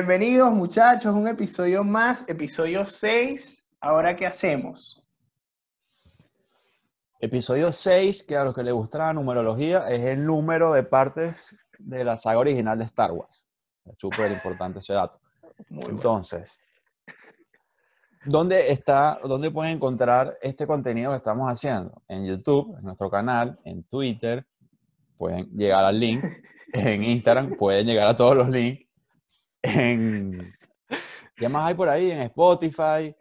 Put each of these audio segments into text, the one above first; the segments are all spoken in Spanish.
Bienvenidos muchachos, un episodio más, episodio 6. Ahora, ¿qué hacemos? Episodio 6, que a los que les gusta la numerología, es el número de partes de la saga original de Star Wars. Es súper importante ese dato. Muy bueno. Entonces, ¿dónde está, dónde pueden encontrar este contenido que estamos haciendo? En YouTube, en nuestro canal, en Twitter, pueden llegar al link, en Instagram, pueden llegar a todos los links, en... ¿Qué más hay por ahí? En Spotify,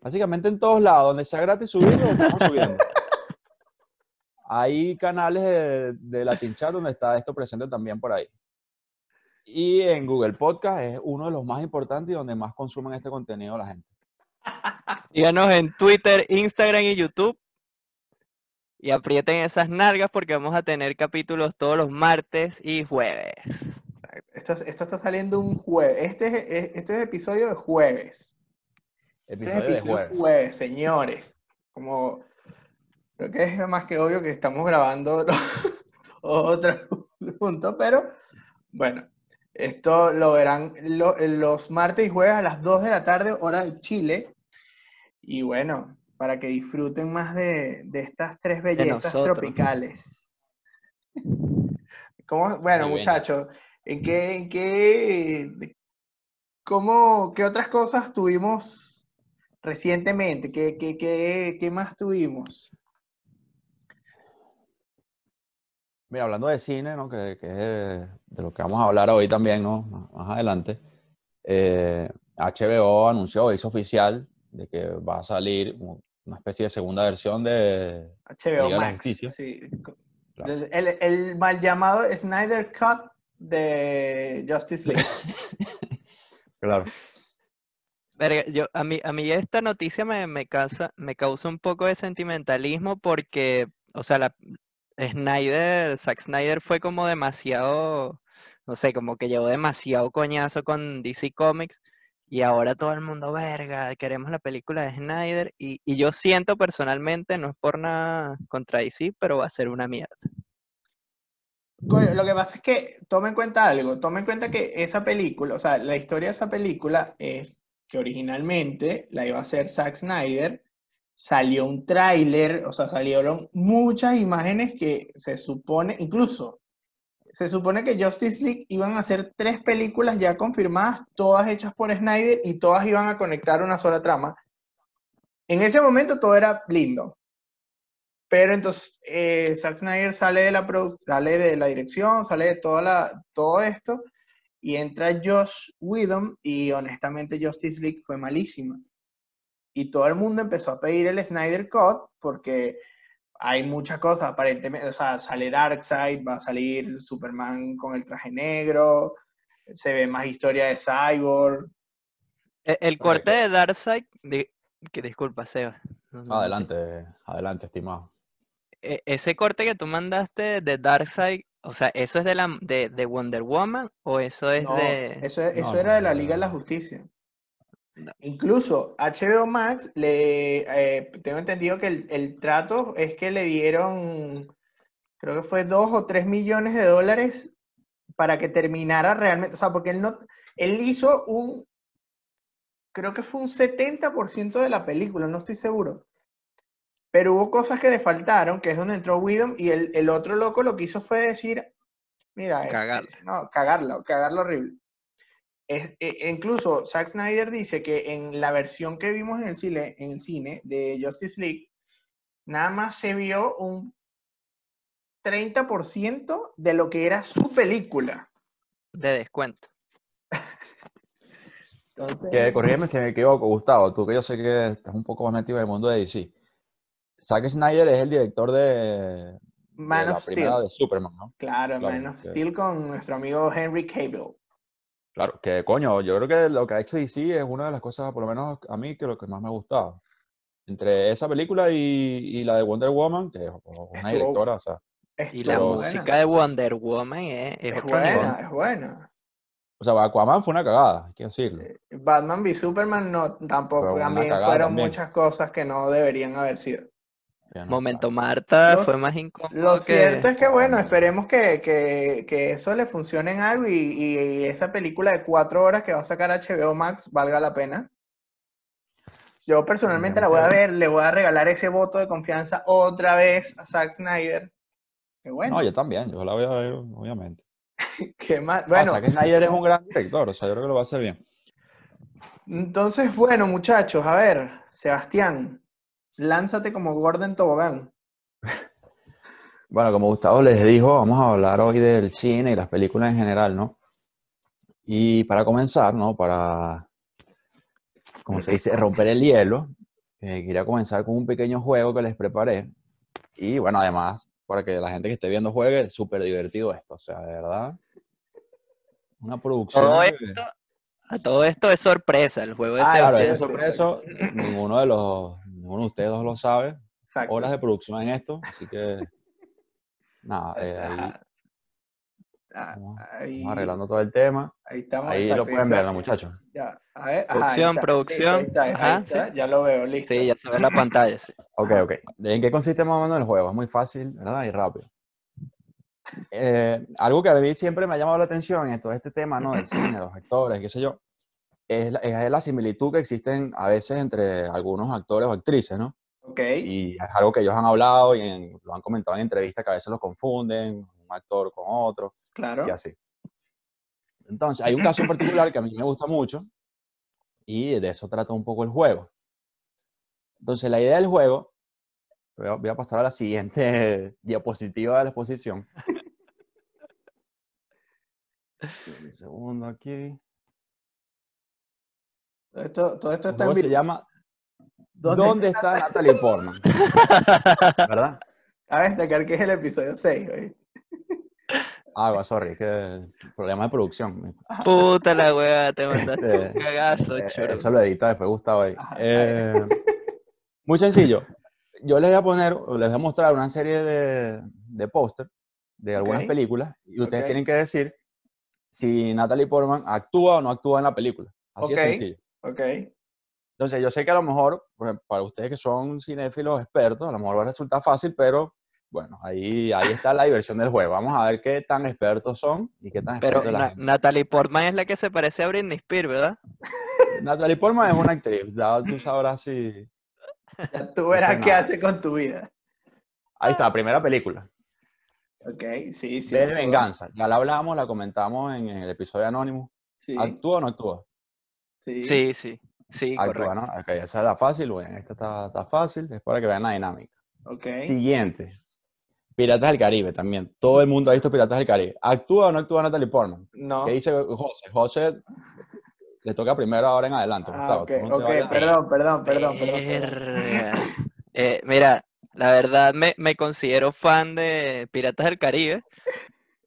básicamente en todos lados, donde sea gratis subirlo, lo estamos. Hay canales de, de Latin Chat donde está esto presente también por ahí. Y en Google Podcast es uno de los más importantes y donde más consumen este contenido la gente. Síganos en Twitter, Instagram y YouTube. Y aprieten esas nalgas porque vamos a tener capítulos todos los martes y jueves. Esto, esto está saliendo un jueves. Este es, es- este es episodio de jueves. Este es Episodio de episodio jueves. jueves, señores. Como creo que es más que obvio que estamos grabando otro juntos, pero bueno, esto lo verán lo- los martes y jueves a las 2 de la tarde, hora de Chile. Y bueno, para que disfruten más de, de estas tres bellezas tropicales. ¿Cómo- bueno, muchachos, ¿en qué, en qué, de- cómo, qué otras cosas tuvimos recientemente? ¿Qué, qué, qué, qué más tuvimos? Mira, hablando de cine, ¿no? que, que es de, de lo que vamos a hablar hoy también, ¿no? Más- Más adelante. eh, HBO anunció, hizo oficial, de que va a salir un- una especie de segunda versión de... HBO Liga de Max. Justicia. sí. Claro. El, el- el mal llamado Snyder Cut de Justice League. Claro. Verga, yo, a mí, a mí esta noticia me, me causa, me causa un poco de sentimentalismo porque, o sea, la, Snyder, Zack Snyder fue como demasiado, no sé, como que llevó demasiado coñazo con DC Comics y ahora todo el mundo, verga, queremos la película de Snyder y, y yo siento personalmente, no es por nada contra DC, pero va a ser una mierda. Lo que pasa es que toma en cuenta algo, toma en cuenta que esa película, o sea, la historia de esa película es que originalmente la iba a hacer Zack Snyder, salió un tráiler, o sea, salieron muchas imágenes que se supone, incluso, se supone que Justice League iban a hacer tres películas ya confirmadas, todas hechas por Snyder y todas iban a conectar una sola trama. En ese momento todo era lindo. Pero entonces eh, Zack Snyder sale de la sale de la dirección, sale de toda la, todo esto y entra Josh Whedon y honestamente Justice League fue malísima. Y todo el mundo empezó a pedir el Snyder Cut porque hay muchas cosas, aparentemente, o sea, sale Darkseid, va a salir Superman con el traje negro, se ve más historia de Cyborg. E- El, corte de Darkseid, que disculpa, Seba. no- no te- Adelante, adelante, estimado. E- ese corte que tú mandaste de Darkseid, o sea, ¿eso es de la de, de Wonder Woman o eso es No, de eso, es- eso No, era no, de la no, Liga de la. Justicia. No. Incluso HBO Max, le, eh, tengo entendido que el, el trato es que le dieron, creo que fue dos o tres millones de dólares para que terminara realmente, o sea, porque él no, él hizo un, creo que fue un 70% de la película, no estoy seguro. Pero hubo cosas que le faltaron, que es donde entró Whedon, y el, el otro loco lo que hizo fue decir, mira, este, Cagarla. no, cagarla, cagarla horrible. Es- e- incluso Zack Snyder dice que en la versión que vimos en el cine, en el cine de Justice League, nada más se vio un 30% de lo que era su película. de descuento? Entonces, Que corrígeme si me equivoco, Gustavo, tú que yo sé que estás un poco más metido en el mundo de DC. Zack Snyder es el director de, de Man la of primera Steel. de Superman, ¿no? Claro, Claro, Man of que- Steel con nuestro amigo Henry Cable. Claro, que coño, yo creo que lo que ha hecho DC es una de las cosas, por lo menos a mí, que lo que más me ha gustado. Entre esa película y, y la de Wonder Woman, que es una Estuvo- directora, o sea, Y la música de Wonder Woman es, es Es buena, nivel. es buena. o sea, Aquaman fue una cagada, hay que decirlo. Batman v Superman no, tampoco. También fueron también. muchas cosas que no deberían haber sido. No, Momento. Marta Lo fue más incómodo Lo que... cierto es que, bueno, esperemos que, que- que eso le funcione en algo y, y esa película de cuatro horas que va a sacar HBO Max valga la pena. Yo personalmente la voy a ver, le voy a regalar ese voto de confianza otra vez a Zack Snyder. Que bueno, No, yo también, yo la voy a ver, obviamente. que más, Bueno, bueno, que Snyder es un gran director, o sea, yo creo que lo va a hacer bien. entonces, bueno, muchachos, a ver, Sebastián, lánzate como Gordon Tobogán. Bueno, como Gustavo les dijo, vamos a hablar hoy del cine y las películas en general, ¿no? Y para comenzar, ¿no? Para, como se dice, romper el hielo, eh, quería comenzar con un pequeño juego que les preparé. Y bueno, además, para que la gente que esté viendo juegue, es súper divertido esto, o sea, de verdad. Una producción. Todo esto, a todo esto es sorpresa, el juego de Ah, Claro, es sí, sorpreso, ninguno de los, ninguno de ustedes dos lo sabe. Exacto. Horas de producción en esto, así que nada, eh, ahí Ah, vamos, ahí, vamos arreglando todo el tema. ahí estamos. Ahí exacto, lo pueden ver, ¿no, muchachos? Ya, a ver, ajá, ahí Producción, está, producción, listo, ahí está, ahí ajá, está, sí. ya lo veo, listo. Sí, ya se ve en la pantalla, sí. Ok, ok. ¿En qué consiste más o menos el juego? Es muy fácil, ¿verdad? Y rápido. Eh, algo que a mí siempre me ha llamado la atención en todo este tema, ¿no? Del cine, los actores, qué sé yo, es la, es la similitud que existen a veces entre algunos actores o actrices, ¿no? Ok, Y es algo que ellos han hablado y en- lo han comentado en entrevistas que a veces los confunden, un actor con otro claro. y así. Entonces, hay un caso en particular que a mí me gusta mucho y de eso trata un poco el juego. Entonces, la idea del juego, voy a, voy a pasar a la siguiente diapositiva de la exposición. Un segundo aquí. Todo esto, todo esto está en se llama ¿Dónde ¿Dónde está está Natalie Portman? ¿Verdad? Cabe destacar que es el episodio 6, ¿oí? Ah, va, sorry, es que problema de producción. Puta la weá, te mandaste un Este, cagazo, Eh, choro. Eso lo edita después Gustavo ahí. Eh, muy sencillo. Yo les voy a poner, les voy a mostrar una serie de, de póster de algunas películas y ustedes tienen que decir si Natalie Portman actúa o no actúa en la película. Así Ok. de sencillo. Ok, Entonces, yo sé que a lo mejor, para ustedes que son cinéfilos expertos, a lo mejor va a resultar fácil, pero bueno, ahí, ahí está la diversión del juego. Vamos a ver qué tan expertos son y qué tan Pero expertos es la gente. Natalie Portman es la que se parece a Britney Spears, ¿verdad? Natalie Portman es una actriz, ya tú sabrás si... ya tú verás sé qué hace con tu vida. Ahí está, primera película. Ok, sí, sí. De venganza. Ya la hablamos, la comentamos en el episodio anónimo. Sí, ¿Actúa o no actúa? Sí. Sí, sí, sí, Actúa, correcto. ¿no? Ok, esa era fácil. Bueno, esta está, está fácil. Es para que vean la dinámica. Ok. Siguiente. Piratas del Caribe también. Todo el mundo ha visto Piratas del Caribe. ¿Actúa o no actúa Natalie Portman? No. ¿Qué dice José? José le toca primero ahora en adelante. Ah, Gustavo, ok, tú no te ok, vayas- perdón, perdón, perdón, perdón. Eh, mira, la verdad me, me considero fan de Piratas del Caribe.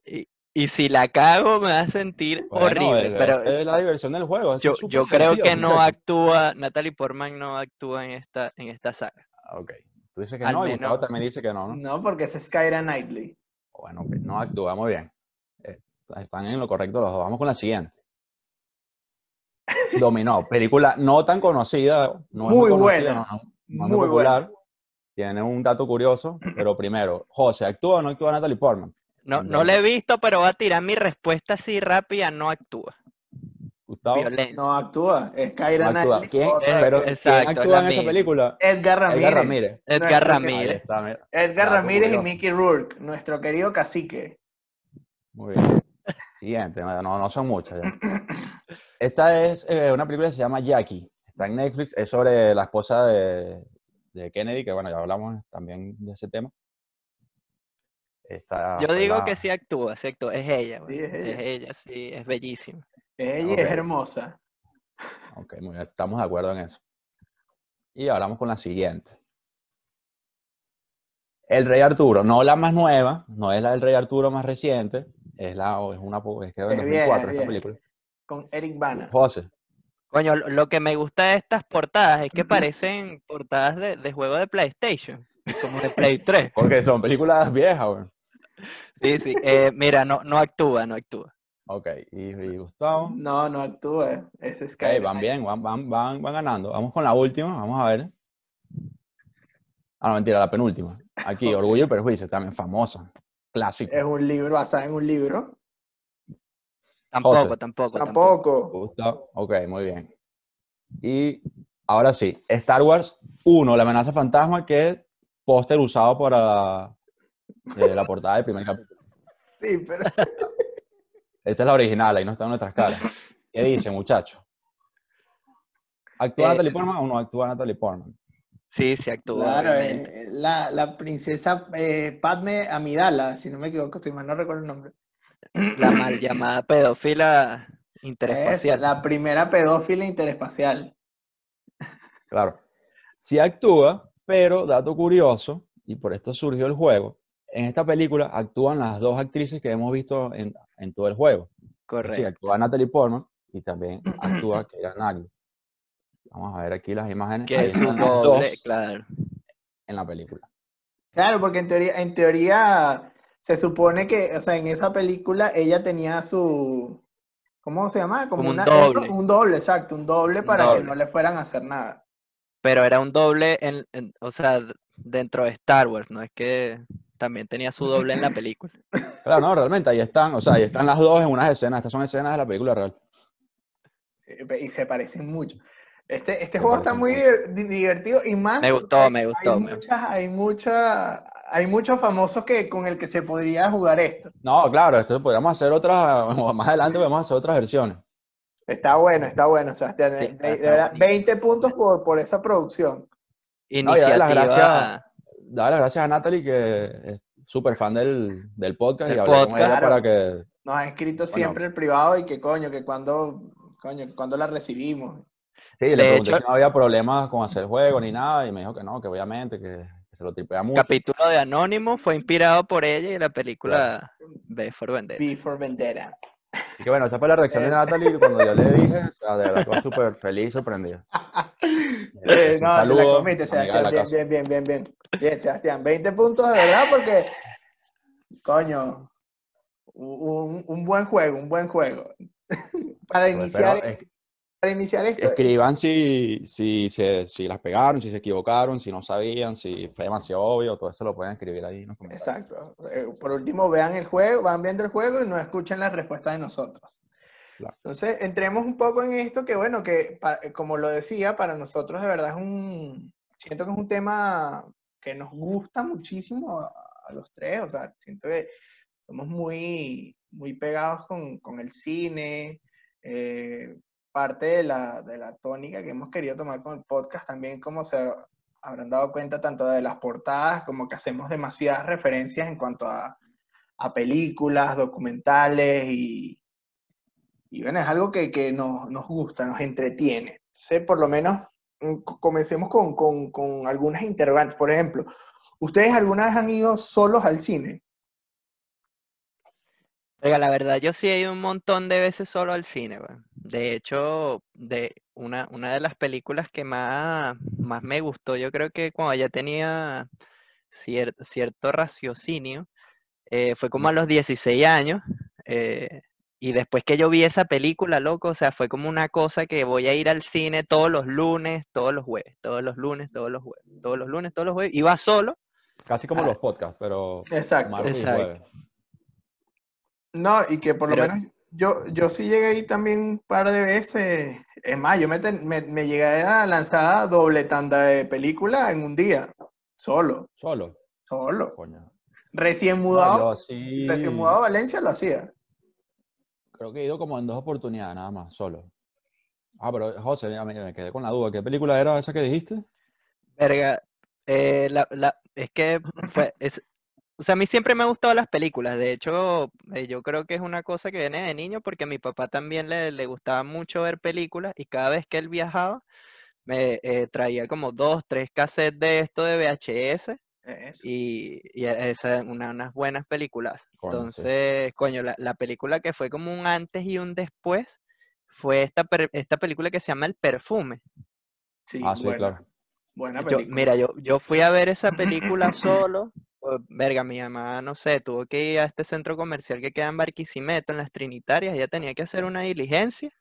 Y, y si la cago me va a sentir Bueno, horrible. es- pero es la diversión del juego. yo, creo que no actúa, Natalie Portman no actúa en esta, en esta saga. Ah, Ok. Tú dices que Al no y menos- Gustavo también dice que no, ¿no? No, porque es Skyra Knightley. Bueno, no actúa muy bien. Eh, Están en lo correcto los dos. Vamos con la siguiente. Dominó, película no tan conocida, no es Muy conocida, buena, no, no, no es muy Muy popular. Tiene un dato curioso, pero primero, José, ¿actúa o no actúa Natalie Portman? No, no la he visto, pero voy a tirar mi respuesta así rápida, no actúa. Gustavo, Violencia. No actúa. Es no Kyra actúa. ¿Quién, otra Eh, pero, exacto, ¿quién es actúa en esa película? Edgar Ramírez. Edgar Ramírez. Edgar Ramírez. Edgar Dato Ramírez y. Mickey Rourke, nuestro querido cacique. Muy bien. Siguiente, no, no son muchas ya. Esta es eh, una película que se llama Jackie. Está en Netflix, es sobre la esposa de, de Kennedy, que bueno, ya hablamos también de ese tema. Yo digo la- que sí actúa, sí actúa. Es ella, Sí, güey. es ella. Es ella, sí, es bellísima. Ella es hermosa. Ok, muy bien, estamos de acuerdo en eso. Y ahora vamos con la siguiente. El Rey Arturo, no la más nueva, no es la del Rey Arturo más reciente, es la es una po- es que de Es vieja, 2004 es esta película. Con Eric Bana. José, Coño, lo, lo que me gusta de estas portadas es que parecen portadas de, de juego de PlayStation, como de Play 3. porque son películas viejas, güey. Sí, sí. eh, mira, no, no actúa, no actúa. Ok, y, y Gustavo. No, no actúa. Ese es Ok, Kyra van bien, van, van, van, van ganando. Vamos con la última, vamos a ver. Ah, no, mentira, la penúltima. Aquí, Orgullo y Prejuicio, también famosa. Clásico. Es un libro basado en un libro. Tampoco, José. tampoco, tampoco. Tampoco. ¿Gusta? Ok, muy bien. Y ahora sí, Star Wars 1, la amenaza fantasma, que es póster usado para eh, la portada del primer capítulo. Sí, pero. Esta es la original, ahí no está en nuestras caras. ¿Qué dice, muchacho? ¿Actúa Eh, Natalie Portman o no actúa Natalie Portman? Sí, sí actúa. Claro, eh, la, la princesa eh, Padme Amidala, si no me equivoco, si mal no recuerdo el nombre. La mal llamada pedófila Es interespacial. la primera pedófila interespacial. Claro. Sí actúa, pero dato curioso, y por esto surgió el juego, en esta película actúan las dos actrices que hemos visto en, en todo el juego. Sí, Correcto. actúa Natalie Portman y también actúa Keira Knightley. Vamos a ver aquí las imágenes. Que es dos doble, claro. en la película. Claro, porque en teoría, en teoría se supone que, o sea, en esa película ella tenía su, ¿cómo se llama? Como un una- doble. Un doble, exacto, un doble Un para que no le fueran a hacer nada. Pero era un doble, en, en- o sea, dentro de Star Wars, no es que también tenía su doble en la película. Claro, no, realmente ahí están, o sea, ahí están las dos en unas escenas. Estas son escenas de la película real. Y se parecen mucho. Este, este juego está muy divertido y más. Me gustó, hay- me gustó, Hay, me- muchas, hay, mucha- hay muchos famosos que, con el que se podría jugar esto. No, claro, esto podríamos hacer otras, más adelante podemos hacer otras versiones. Está bueno, está bueno, Sebastián. Sí, de- está- de verdad, buenísimo. 20 puntos por, por esa producción. No, y darle las Iniciativa gracias, las gracias a Natalie, que es súper fan del, del podcast, Del y hablé con podcast. ella para Claro. que... Nos ha escrito Bueno. siempre el privado y que coño, que cuando, coño, que cuando la recibimos. Sí, le pregunté hecho- si no había problemas con hacer juego ni nada, y me dijo que no, que obviamente, que, que se lo tripea mucho. capítulo de Anónimo fue inspirado por ella y la película B for Vendetta. B for Vendetta. Así que bueno, esa fue la reacción de Eh. Natalie cuando yo le dije, o sea, de verdad, quedó súper feliz y sorprendida. Eh, Un no, te la saludo, comiste, Sebastián. Bien, bien, bien, bien, bien. Bien, Sebastián. 20 puntos de verdad porque, coño, un, un buen juego, un buen juego. para Pero iniciar, para iniciar esto, escriban si, si, se, si las pegaron, si se equivocaron, si no sabían, si fue demasiado obvio, todo eso lo pueden escribir ahí en los comentarios. Exacto. Eh, Por último, vean el juego, van viendo el juego y no escuchen las respuestas de nosotros. Claro. Entonces, entremos un poco en esto que, bueno, que como lo decía, para nosotros de verdad es un, siento que es un tema que nos gusta muchísimo a, a los tres, o sea, siento que somos muy, muy pegados con, con el cine, eh, parte de la, de la tónica que hemos querido tomar con el podcast también, como se habrán dado cuenta tanto de las portadas como que hacemos demasiadas referencias en cuanto a, a películas, documentales y, y bueno, es algo que, que nos, nos gusta, nos entretiene. Por lo menos, mm, co- comencemos con, con, con algunas interrogantes. Por ejemplo, ¿ustedes alguna vez han ido solos al cine? Oiga, la verdad, yo sí he ido un montón de veces solo al cine, weón. De hecho, de una, una de las películas que más, más me gustó, yo creo que cuando ya tenía cier- cierto raciocinio, eh, fue como a los 16 años. eh, y después que yo vi esa película, loco, o sea, fue como una cosa que voy a ir al cine todos los lunes, todos los jueves, todos los lunes, todos los jueves, todos los lunes, todos los jueves. Iba solo. Casi como Ah. los podcasts, pero Exacto. Exacto. No, y que por lo Pero- menos yo, yo sí llegué ahí también un par de veces. Es más, yo me, ten- me, me llegué a lanzar doble tanda de película en un día, solo, Solo, solo. coño. Recién mudado, yo sí, recién mudado a Valencia lo hacía. creo que he ido como en dos oportunidades nada más, solo. Ah, pero José, me, me quedé con la duda. ¿Qué película era esa que dijiste? Verga, eh, la, la- es que fue, es, o sea, a mí siempre me han gustado las películas, de hecho, eh, yo creo que es una cosa que viene de niño porque a mi papá también le, le gustaba mucho ver películas y cada vez que él viajaba me eh, traía como dos, tres cassettes de esto de VHS Eso. y, y esa, una- unas buenas películas. Coño, sí. Entonces, coño, la, la película que fue como un antes y un después fue esta, per- esta película que se llama El Perfume. Sí, Ah, sí, buena, claro. buena Yo, película. mira, yo, yo fui a ver esa película solo. O- Verga, mi mamá, no sé, tuvo que ir a este centro comercial que queda en Barquisimeto, en las Trinitarias. Ella tenía que hacer una diligencia.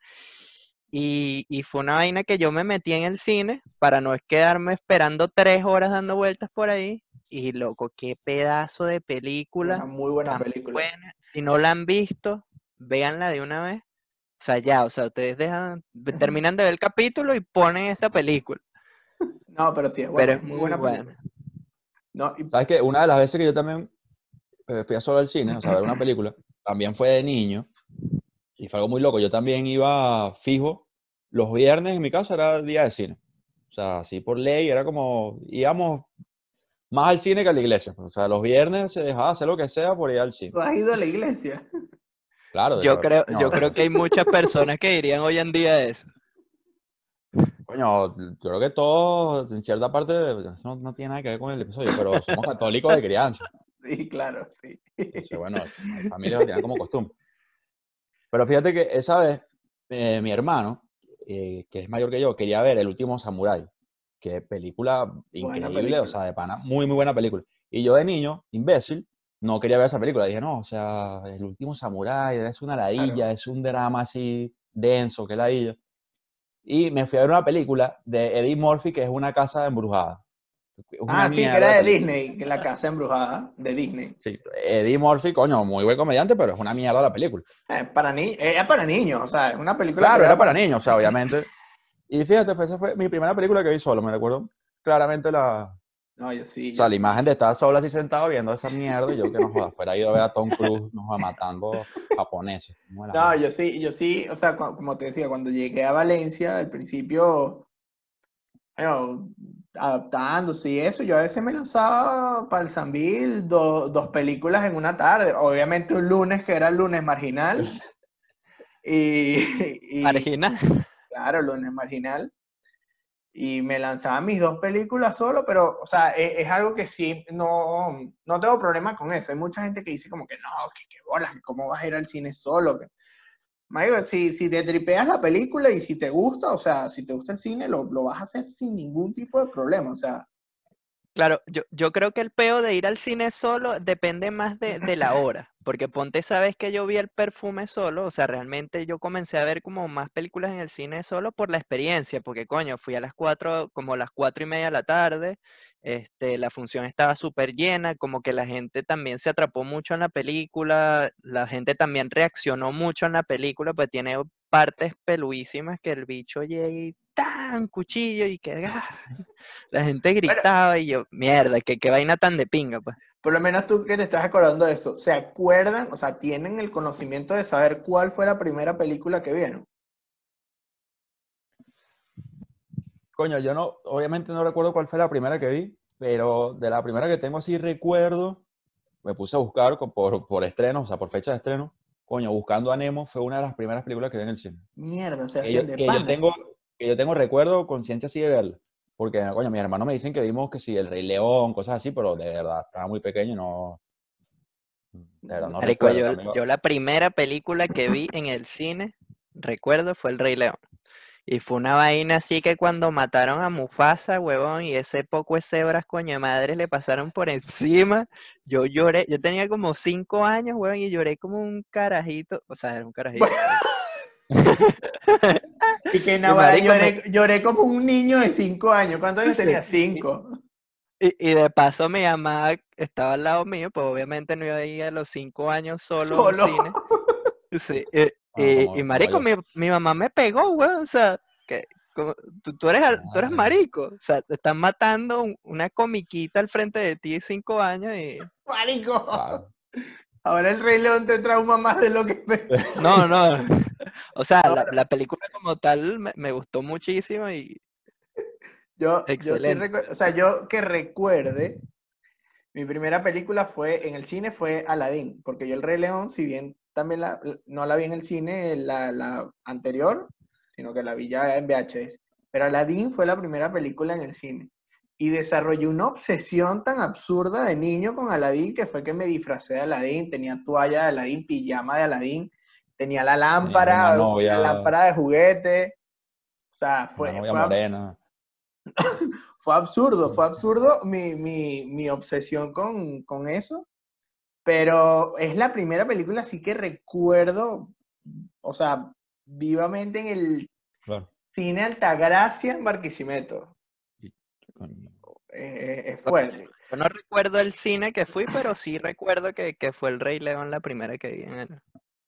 Y, y fue una vaina que yo me metí en el cine para no quedarme esperando tres horas dando vueltas por ahí. Y loco, qué pedazo de película. Una muy buena película. buena. Si no la han visto, véanla de una vez. O sea, ya, o sea, ustedes dejan, terminan de ver el capítulo y ponen esta película. No, pero sí, es Pero buena, es es muy muy buena buena. No, y- ¿Sabes qué? Una de las veces que yo también eh, fui a solo al cine, o sea, a ver una película, también fue de niño, y fue algo muy loco. Yo también iba fijo, los viernes en mi casa era día de cine. O sea, así por ley, era como, íbamos más al cine que a la iglesia. O sea, los viernes se dejaba hacer lo que sea por ir al cine. ¿Tú has ido a la iglesia? Claro, Yo creo, no, yo creo que hay muchas personas que dirían hoy en día eso. Coño, yo creo que todos, en cierta parte, no, no tiene nada que ver con el episodio, pero somos católicos de crianza. Sí, claro, sí. Entonces, bueno, las familias lo tienen como costumbre. Pero fíjate que esa vez, eh, mi hermano, eh, que es mayor que yo, quería ver El último Samurái. Qué película increíble, película. o sea, de pana, muy, muy buena película. Y yo de niño, imbécil, no quería ver esa película. Dije, no, o sea, El último Samurái es una ladilla, es un drama así denso, que ladilla. Y me fui a ver una película de Eddie Murphy, que es Una casa embrujada. Una Ah, sí, que era de. Disney, que la casa embrujada de Disney. Sí, Eddie Murphy, coño, muy buen comediante, pero es una mierda la película. Eh, para ni era para niños, o sea, es una película Claro, era para niños, o sea, obviamente. Y fíjate, fue- esa fue mi primera película que vi solo, me recuerdo claramente la, No, yo sí. o yo sea, la sí. imagen de estar solo así sentado viendo esa mierda y yo que no joda, fuera ido a ver a Tom Cruise, nos va matando japoneses. No, yo sí, yo sí, o sea, como te decía, cuando llegué a Valencia, al principio, bueno, adaptándose y eso, yo a veces me lanzaba para el Sambil do- dos películas en una tarde, obviamente un lunes que era el lunes marginal, y, y- Marginal. claro, lunes marginal, y me lanzaba mis dos películas solo, pero, o sea, e- es, algo que sí, no, no tengo problema con eso. Hay mucha gente que dice como que no, que qué bolas, cómo vas a ir al cine solo. que-". Si, si te tripeas la película y si te gusta, o sea, si te gusta el cine, lo, lo vas a hacer sin ningún tipo de problema, o sea, Claro, yo, yo creo que el peo de ir al cine solo depende más de, de la hora, porque ponte, sabes que yo vi el perfume solo, o sea, realmente yo comencé a ver como más películas en el cine solo por la experiencia, porque coño, fui a las cuatro, como las cuatro y media de la tarde, este, la función estaba súper llena, como que la gente también se atrapó mucho en la película, la gente también reaccionó mucho en la película, pues tiene partes peluísimas que el bicho llega y tan cuchillo y que ¡ah! la gente gritaba y yo, mierda, que qué vaina tan de pinga, pues. Por lo menos tú que te estás acordando de eso, ¿se acuerdan, o sea, tienen el conocimiento de saber cuál fue la primera película que vieron? Coño, yo no, obviamente no recuerdo cuál fue la primera que vi, pero de la primera que tengo así recuerdo, me puse a buscar por, por estreno, o sea, por fecha de estreno. Coño, Buscando a Nemo fue una de las primeras películas que vi en el cine. Mierda, o sea, que yo, de que yo tengo, que yo tengo recuerdo, conciencia así de verla. Porque, coño, mis hermanos me dicen que vimos que sí, El Rey León, cosas así, pero de verdad, estaba muy pequeño y no. De verdad, no Marico, recuerdo. yo, la primera película que vi en el cine, recuerdo, fue El Rey León. Y fue una vaina así que cuando mataron a Mufasa, huevón, y ese poco de cebras, coño de madre, le pasaron por encima. Yo lloré, yo tenía como cinco años, huevón, y lloré como un carajito. O sea, era un carajito. Y que Navarra lloré, lloré como un niño de cinco años. ¿Cuántos años Sí. tenía? Cinco. Y, y de paso mi mamá estaba al lado mío, pues obviamente no iba a ir a los cinco años solo, Solo. al cine. Sí, eh, Ah, y, marico, mi, mi mamá me pegó, güey, o sea, que como- tú, tú eres, tú eres marico, o sea, te están matando un- una comiquita al frente de ti de cinco años y... Marico. Ahora el Rey León te trauma más de lo que. No, no, o sea, la, la película como tal me, me gustó muchísimo y Yo, yo sí Excelente. o sea, yo que recuerde, mi primera película fue en el cine fue Aladdin, porque yo el Rey León, si bien también la, no la vi en el cine la, la anterior, sino que la vi ya en VHS, pero Aladdin fue la primera película en el cine. Y desarrollé una obsesión tan absurda de niño con Aladdin que fue que me disfracé de Aladdin, tenía toalla de Aladdin, pijama de Aladdin, tenía la lámpara, la lámpara de juguete. O sea, fue, Una novia fue morena. fue absurdo, fue absurdo mi, mi, mi obsesión con, con eso. Pero es la primera película así que recuerdo, o sea, vivamente en el Claro. Cine Altagracia en Barquisimeto. Eh, es fuerte. Yo no recuerdo el cine que fui, pero sí recuerdo que, que fue El Rey León la primera que vi en el...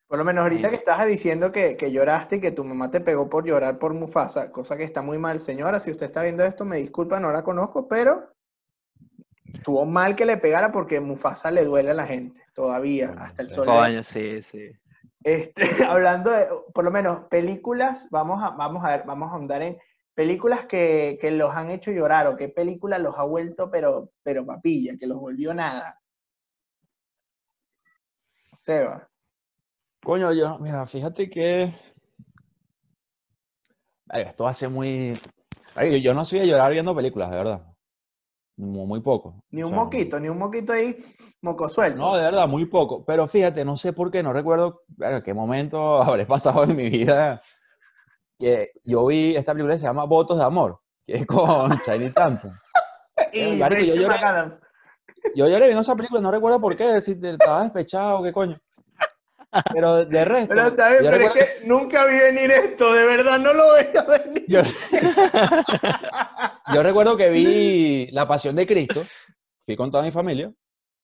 Por lo menos ahorita que estabas diciendo que, que lloraste y que tu mamá te pegó por llorar por Mufasa, cosa que está muy mal. Señora, si usted está viendo esto, me disculpa, no la conozco, pero estuvo mal que le pegara porque Mufasa le duele a la gente todavía, Coño, hasta el sol. Coño, sí, sí. Este, hablando de, por lo menos, películas, vamos a, vamos a ver, vamos a ahondar en películas que, que los han hecho llorar o qué película los ha vuelto, pero, pero papilla, que los volvió nada. Seba. Coño, yo, mira, fíjate que. Ay, esto hace muy. Ay, yo- no soy de llorar viendo películas, de verdad. Muy, muy poco. Ni O un sea, moquito, ni un moquito ahí, moco suelto. No, de verdad, muy poco. Pero fíjate, no sé por qué, no recuerdo verga, qué momento habré pasado en mi vida que yo vi esta película que se llama Votos de Amor, que es con Channing Tatum. y marico, yo lloré. Yo lloré viendo esa película, no recuerdo por qué, si te- estaba despechado, qué coño. Pero de resto, Pero está bien, yo pero recuerdo- es que nunca vi venir esto, de verdad no lo veía venir. Yo, yo recuerdo que vi La Pasión de Cristo, fui con toda mi familia,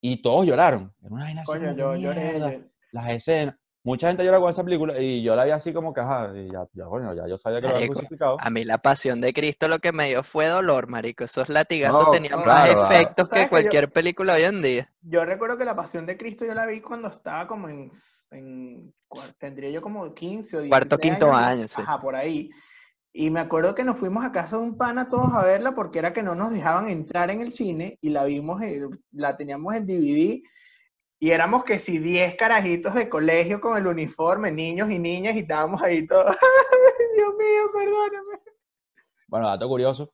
y todos lloraron. Era una vaina Coño, yo lloré. Las escenas. Mucha gente llora con esa película, y yo la vi así como que, ajá, y ya, ya, coño, ya yo sabía que lo había crucificado. A mí la pasión de Cristo lo que me dio fue dolor, marico. Esos latigazos No, tenían claro, más ah. efectos que que yo- cualquier película hoy en día. Yo recuerdo que La Pasión de Cristo yo la vi cuando estaba como en, en tendría yo como 15 o 16 Cuarto, quinto años, año, sí. Ajá, por ahí. Y me acuerdo que nos fuimos a casa de un pana todos a verla porque era que no nos dejaban entrar en el cine y la vimos, la teníamos en DVD y éramos que si 10 carajitos de colegio con el uniforme, niños y niñas y estábamos ahí todos, Dios mío, perdóname. Bueno, dato curioso,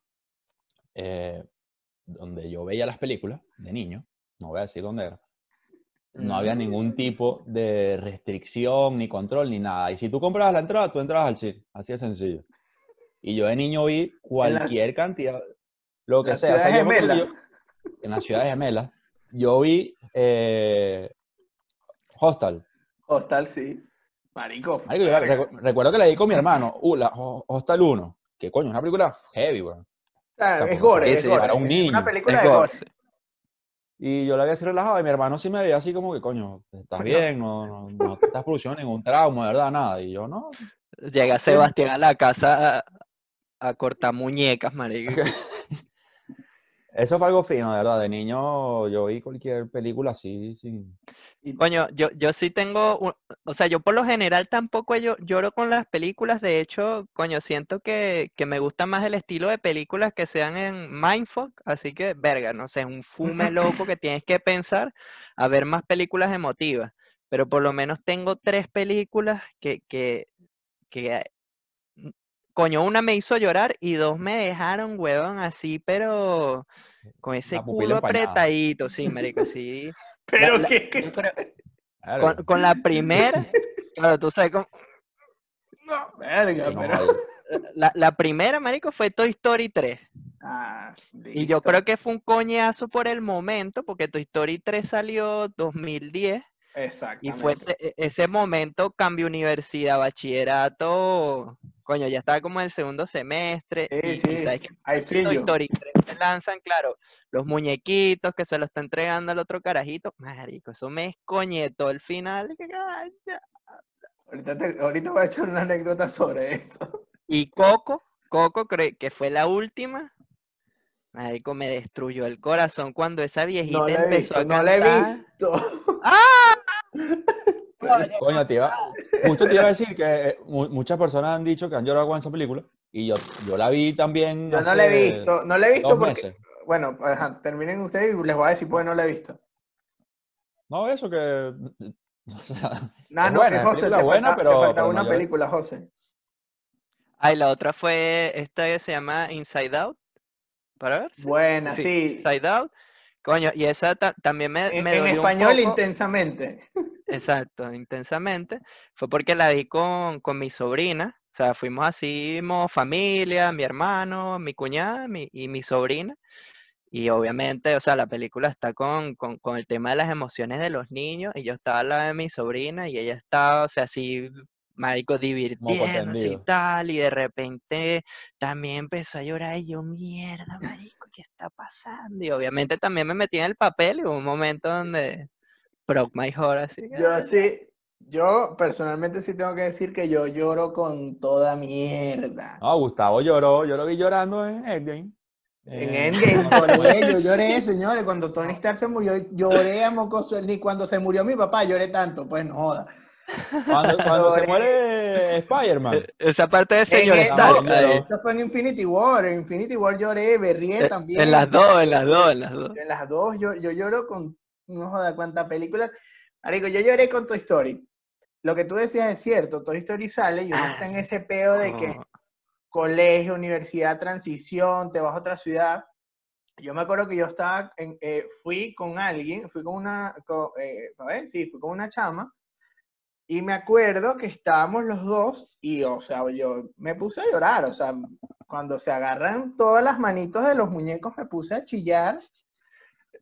eh, donde yo veía las películas de niño, no voy a decir dónde era, no había ningún tipo de restricción, ni control, ni nada. Y si tú comprabas la entrada, tú entrabas al cine, así de sencillo. Y yo de niño vi cualquier cantidad, lo que sea. o sea, yo en la ciudad de Gemelas, yo vi eh, Hostal. Hostal, sí. Marico. Marico, yo la- verga. recu- recuerdo que la vi con mi hermano, uh, la, Ho- Hostal 1, que coño, es una película heavy, weón. O sea, es gore, es gore. para un es niño. Una película Es de gore. Y yo la vi así relajado y mi hermano sí me veía así como que, coño, estás bien, no, no, no te estás produciendo ningún trauma, de verdad, nada. Y yo, no, Llega Sebastián a la casa a, a cortar muñecas, marico. eso fue algo fino, de verdad. De niño yo vi cualquier película así. Y- Coño, yo, yo sí tengo, un- o sea, yo por lo general tampoco yo, lloro con las películas, de hecho, coño, siento que, que me gusta más el estilo de películas que sean en mindfuck, así que, verga, no sé, un fume loco que tienes que pensar a ver más películas emotivas, pero por lo menos tengo tres películas que, que, que, coño, una me hizo llorar y dos me dejaron, huevón, así, pero con ese culo empañada. apretadito, sí, marico, así. Pero la- que, que- yo creo- con, con la primera, claro, tú sabes, con- no, verga, no, pero. la, la primera, marico, fue Toy Story 3. Ah, Y yo creo que fue un coñazo por el momento, porque Toy Story 3 salió 2010 y Exactamente. fue ese, e- ese momento cambio universidad, bachillerato, coño, ya estaba como en el segundo semestre Sí, y, y sí, sabes Toy you. Story 3 te lanzan, claro, los muñequitos que se lo está entregando al otro carajito, marico, eso me escoñetó el final. Ahorita, te- ahorita voy a echar una anécdota sobre eso. Y Coco, Coco, que fue la última, marico, me destruyó el corazón cuando esa viejita No empezó visto, a no la he cantar. visto. Coño, te iba, justo te iba a decir que eh, mu- muchas personas han dicho que han llorado con esa película y yo, yo la vi también Yo no la he visto, no la he visto porque. meses. Bueno, ajá, terminen ustedes y les voy a decir qué no la he visto. No, eso que... o sea, Nah, Es no, buena, que José, te buena, falta, te pero- falta pero no una película, José. Ay, la otra fue esta que se llama Inside Out. ¿Para ver? Sí, Buena, sí, sí. Inside Out. Coño, y esa ta- también me, En, me en dolió un español, poco. intensamente. Exacto, intensamente. Fue porque la vi con, con mi sobrina. O sea, fuimos así, mo- familia, mi hermano, mi cuñada mi- y mi sobrina. Y obviamente, o sea, la película está con, con, con el tema de las emociones de los niños. Y yo estaba al lado de mi sobrina y ella estaba, o sea, así marico, divirtiéndose y tal, y de repente también empezó a llorar y yo, mierda, marico, ¿qué está pasando? Y obviamente también me metí en el papel y hubo un momento donde broke my heart, así. Yo sí, yo personalmente sí tengo que decir que yo lloro con toda mierda. No, Gustavo lloró, yo lo vi llorando en Endgame. En Eh, Endgame lloré, yo lloré, señores, cuando Tony Stark se murió, lloré a mocoso, ni cuando se murió mi papá lloré tanto, pues no joda. Cuando, cuando se muere Spider-Man. Esa parte de señor Stark, no. Esto fue en Infinity War, en Infinity War lloré, berrié también. En las dos, en las dos, en las dos. En las dos, yo, yo lloro con, no joda, cuántas películas. Marico, yo lloré con Toy Story. Lo que tú decías es cierto, Toy Story sale y uno Ah, está en ese pedo de que colegio, universidad, transición, te vas a otra ciudad. Yo me acuerdo que yo estaba, en, eh, fui con alguien, fui con una, co- eh, a ver, sí, fui con una chama, y me acuerdo que estábamos los dos, y o sea, yo me puse a llorar, o sea, cuando se agarran todas las manitos de los muñecos, me puse a chillar,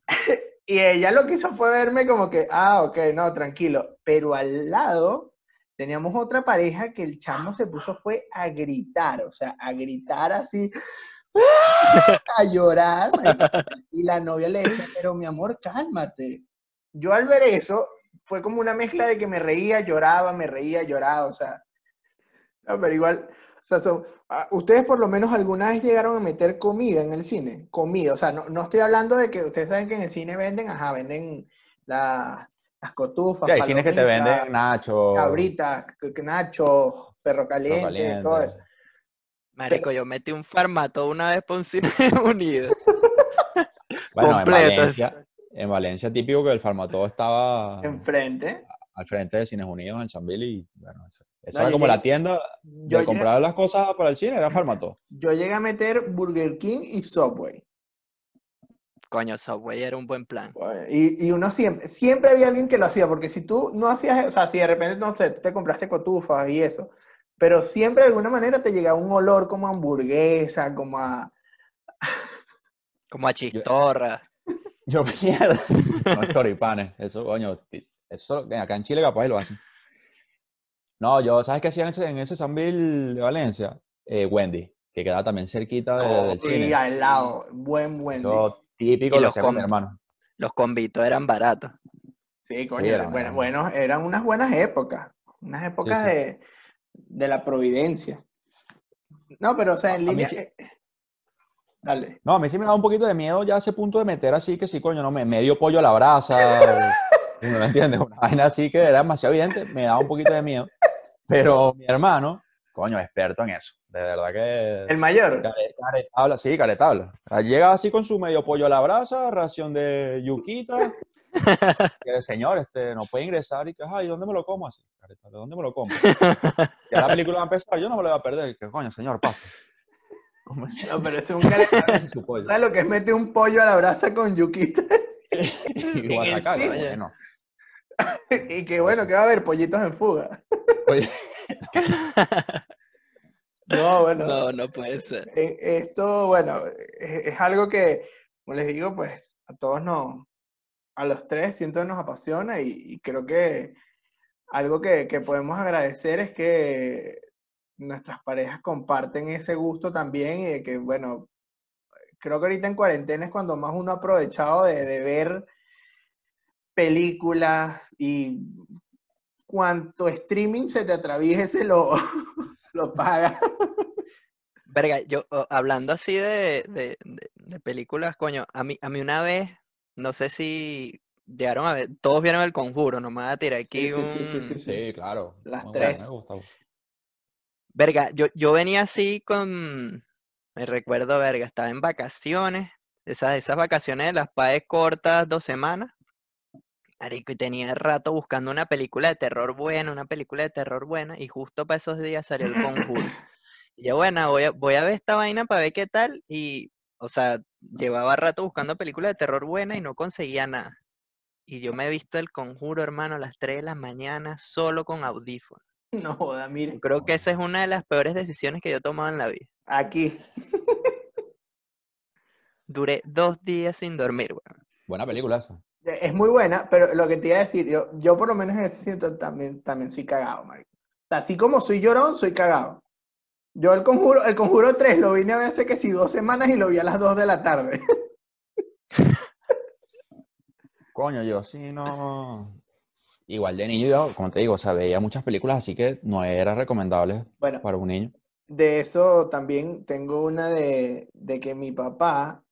y ella lo que hizo fue verme como que, ah, ok, no, tranquilo, pero al lado teníamos otra pareja que el chamo se puso fue a gritar, o sea, a gritar así, a llorar, y la novia le decía, pero mi amor, cálmate. Yo al ver eso, fue como una mezcla de que me reía, lloraba, me reía, lloraba, o sea, no, pero igual, o sea, son- ah, ustedes por lo menos alguna vez llegaron a meter comida en el cine, comida, o sea, no, no estoy hablando de que ustedes saben que en el cine venden, ajá, venden la- las cotufas, Sí, hay cines que te venden nachos. cabritas, nachos, perro caliente, caliente. todo eso. Marico, yo metí un farmato una vez por un cine unido. Bueno, en completo, Valencia, en Valencia típico que el Farmatodo estaba Enfrente. al frente de Cines Unidos en Chambil y bueno, eso, eso No, era como llegué- la tienda Yo de llegué, comprar las cosas para el cine, era Farmatodo. yo llegué a meter Burger King y Subway. Coño, Subway era un buen plan. Y, y uno siempre, siempre había alguien que lo hacía, porque si tú no hacías, o sea, si de repente, no sé, tú te compraste cotufas y eso, pero siempre de alguna manera te llegaba un olor como a hamburguesa, como a... Como a chistorra. Yo mierda, no choripanes, eso coño, eso acá en Chile capaz lo hacen. No, yo, ¿sabes qué hacían en ese, en ese Sambil de Valencia? Eh, Wendy, que queda también cerquita de- del Y cine. al lado, buen, buen. Eso típico Y lo los com- hermano. Los convitos eran baratos. Sí, coño, eran- bueno, eran- bueno, eran unas buenas épocas, unas épocas sí. De, de la providencia. No, pero o sea, en mí línea... eh, Dale. No, a mí sí me da un poquito de miedo ya ese punto de meter así que sí, coño, no me medio pollo a la brasa, o- ¿me entiendes? Una vaina así que era demasiado evidente, me da un poquito de miedo. Pero mi hermano, coño, experto en eso, de verdad que El mayor. care- caretabla, sí, caretabla. Llega así con su medio pollo a la brasa, ración de yuquita, que señor, este, no puede ingresar y que, ay, ¿dónde me lo como así? Caretabla, ¿dónde me lo como? Ya la película va a empezar, yo no me lo voy a perder, que coño, señor, pasa. No, pero ese es un pollo. ¿Sabes lo que es meter un pollo a la brasa con yuquita? Y bueno. y que bueno, que va a haber pollitos en fuga. Oye, No, bueno. No, no puede ser. eh, Esto, bueno, es, es algo que, como les digo, pues a todos nos, a los tres siento que nos apasiona y, y creo que algo que, que podemos agradecer es que nuestras parejas comparten ese gusto también y de que, bueno, creo que ahorita en cuarentena es cuando más uno ha aprovechado de, de ver películas y cuanto streaming se te atraviese lo, lo paga. Verga, yo hablando así de, de- de- de películas, coño, a mí, a mí una vez, no sé si llegaron a ver, todos vieron El Conjuro, no me voy a tirar aquí sí, sí, sí, sí, sí. sí, claro. Las Muy bueno, tres. me gusta. Verga, yo, yo venía así con, me recuerdo, verga, estaba en vacaciones, esas, esas vacaciones de las paes cortas, dos semanas. Marico, y tenía rato buscando una película de terror buena, una película de terror buena, y justo para esos días salió El Conjuro. Y yo, bueno, voy a, voy a ver esta vaina para ver qué tal, y, o sea, llevaba rato buscando películas de terror buena y no conseguía nada. Y yo me he visto El Conjuro, hermano, a las 3 de la mañana, solo con audífonos. No joda, mire, creo que esa es una de las peores decisiones que yo he tomado en la vida. aquí. Duré dos días sin dormir, weón. Buena película esa. Es muy buena, pero lo que te iba a decir, yo, yo por lo menos en ese siento también, también soy cagado, marico. Así como soy llorón, soy cagado. Yo el conjuro, el conjuro 3 lo vine a ver hace que sí dos semanas y lo vi a las 2 de la tarde. Coño, yo sí no. Igual de niño, como te digo, o sea, veía muchas películas, así que no era recomendable Bueno, para un niño. de eso también tengo una de, de que mi papá,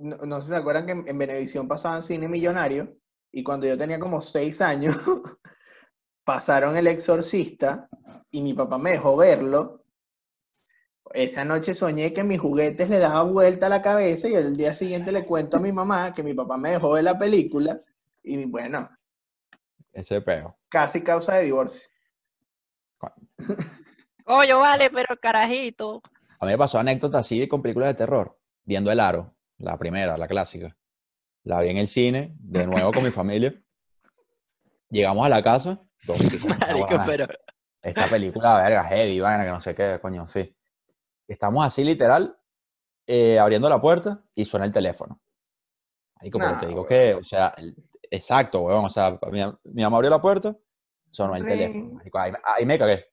no, no sé si se acuerdan que en, en Venevisión pasaban cine millonario y cuando yo tenía como 6 años pasaron El Exorcista y mi papá me dejó verlo. Esa noche soñé que mis juguetes le daban vuelta a la cabeza y el día siguiente le cuento a mi mamá que mi papá me dejó ver la película y bueno, Ese peo. casi causa de divorcio. Coño, vale, pero carajito. A mí me pasó anécdota así con películas de terror, viendo El Aro, la primera, la clásica. La vi en el cine, de nuevo con mi familia. Llegamos a la casa, dos Marico, "Guau, pero. esta película, verga, heavy, vaina, que no sé qué, coño, sí. Estamos así literal, eh, abriendo la puerta y suena el teléfono. Ahí como te digo weón. que, o sea, exacto, weón, o sea, mi, mi mamá abrió la puerta, sonó el teléfono. ahí, ahí me cagué.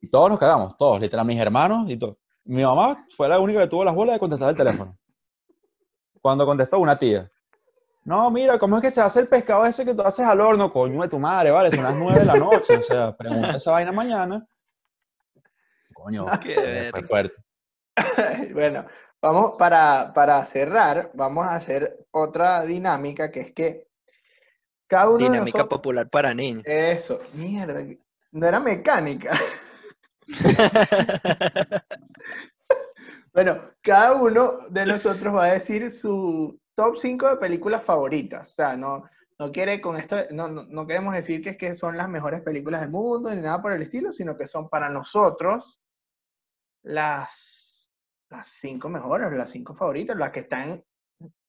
Y todos nos cagamos, todos, literal, mis hermanos y todo. Mi mamá fue la única que tuvo las bolas de contestar el teléfono. Cuando contestó una tía. No, mira, ¿cómo es que se hace el pescado ese que tú haces al horno? Coño de tu madre, vale, son las nueve de la noche. O sea, pregunta esa vaina mañana. Coño, Qué fue fuerte. Bueno, vamos para, para cerrar, vamos a hacer otra dinámica que es que cada uno de Dinámica nosotros... popular para niños. Eso, mierda, no era mecánica. Bueno, cada uno de nosotros va a decir su top 5 de películas favoritas. O sea, no, no quiere con esto, no, no, no queremos decir que, es que son las mejores películas del mundo ni nada por el estilo, sino que son para nosotros las, las cinco mejores, las cinco favoritas, las que están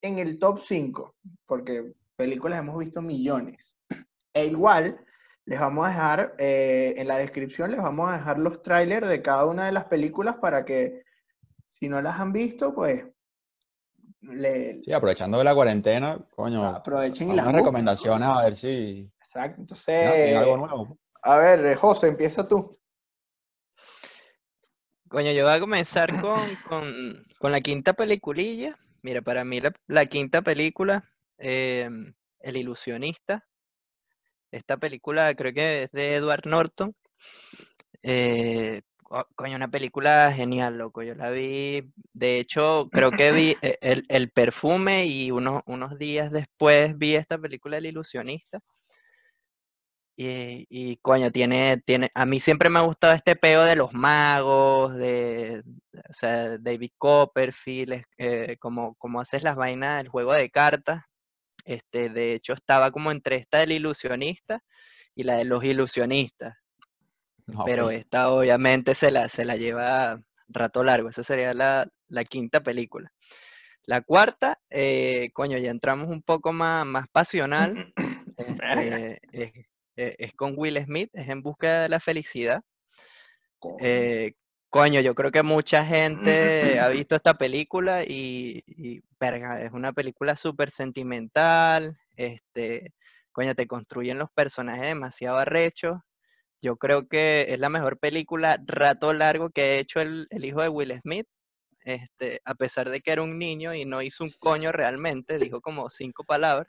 en el top 5, porque películas hemos visto millones. E igual, les vamos a dejar, eh, en la descripción les vamos a dejar los trailers de cada una de las películas para que si no las han visto, pues le Sí, aprovechando de la cuarentena, coño, aprovechen las recomendaciones a ver si, Exacto. no, si hay Entonces, algo nuevo. a ver, eh, José, empieza tú. Coño, yo voy a comenzar con, con, con la quinta peliculilla. Mira, para mí la, la quinta película, em, El ilusionista. Esta película creo que es de Edward Norton. Eh, co- coño, una película genial, loco. Yo la vi, de hecho, creo que vi eh, el, el perfume y unos, unos días después vi esta película El ilusionista. Y, y, coño, tiene, tiene, a mí siempre me ha gustado este peo de los magos, de, o sea, David Copperfield, eh, como, como haces las vainas del juego de cartas. Este, de hecho, estaba como entre esta del ilusionista y la de los ilusionistas, No, pero pues, esta obviamente se la, se la lleva rato largo. Esa sería la, la quinta película. La cuarta, eh, coño, ya entramos un poco más, más pasional. Este, es, es- con Will Smith, es En Busca de la Felicidad. Coño. Eh, coño, yo creo que mucha gente ha visto esta película y, y, verga, es una película súper sentimental. Este, coño, te construyen los personajes demasiado arrechos. Yo creo que es la mejor película rato largo que ha hecho el, el hijo de Will Smith. Este, a pesar de que era un niño y no hizo un coño realmente, dijo como cinco palabras.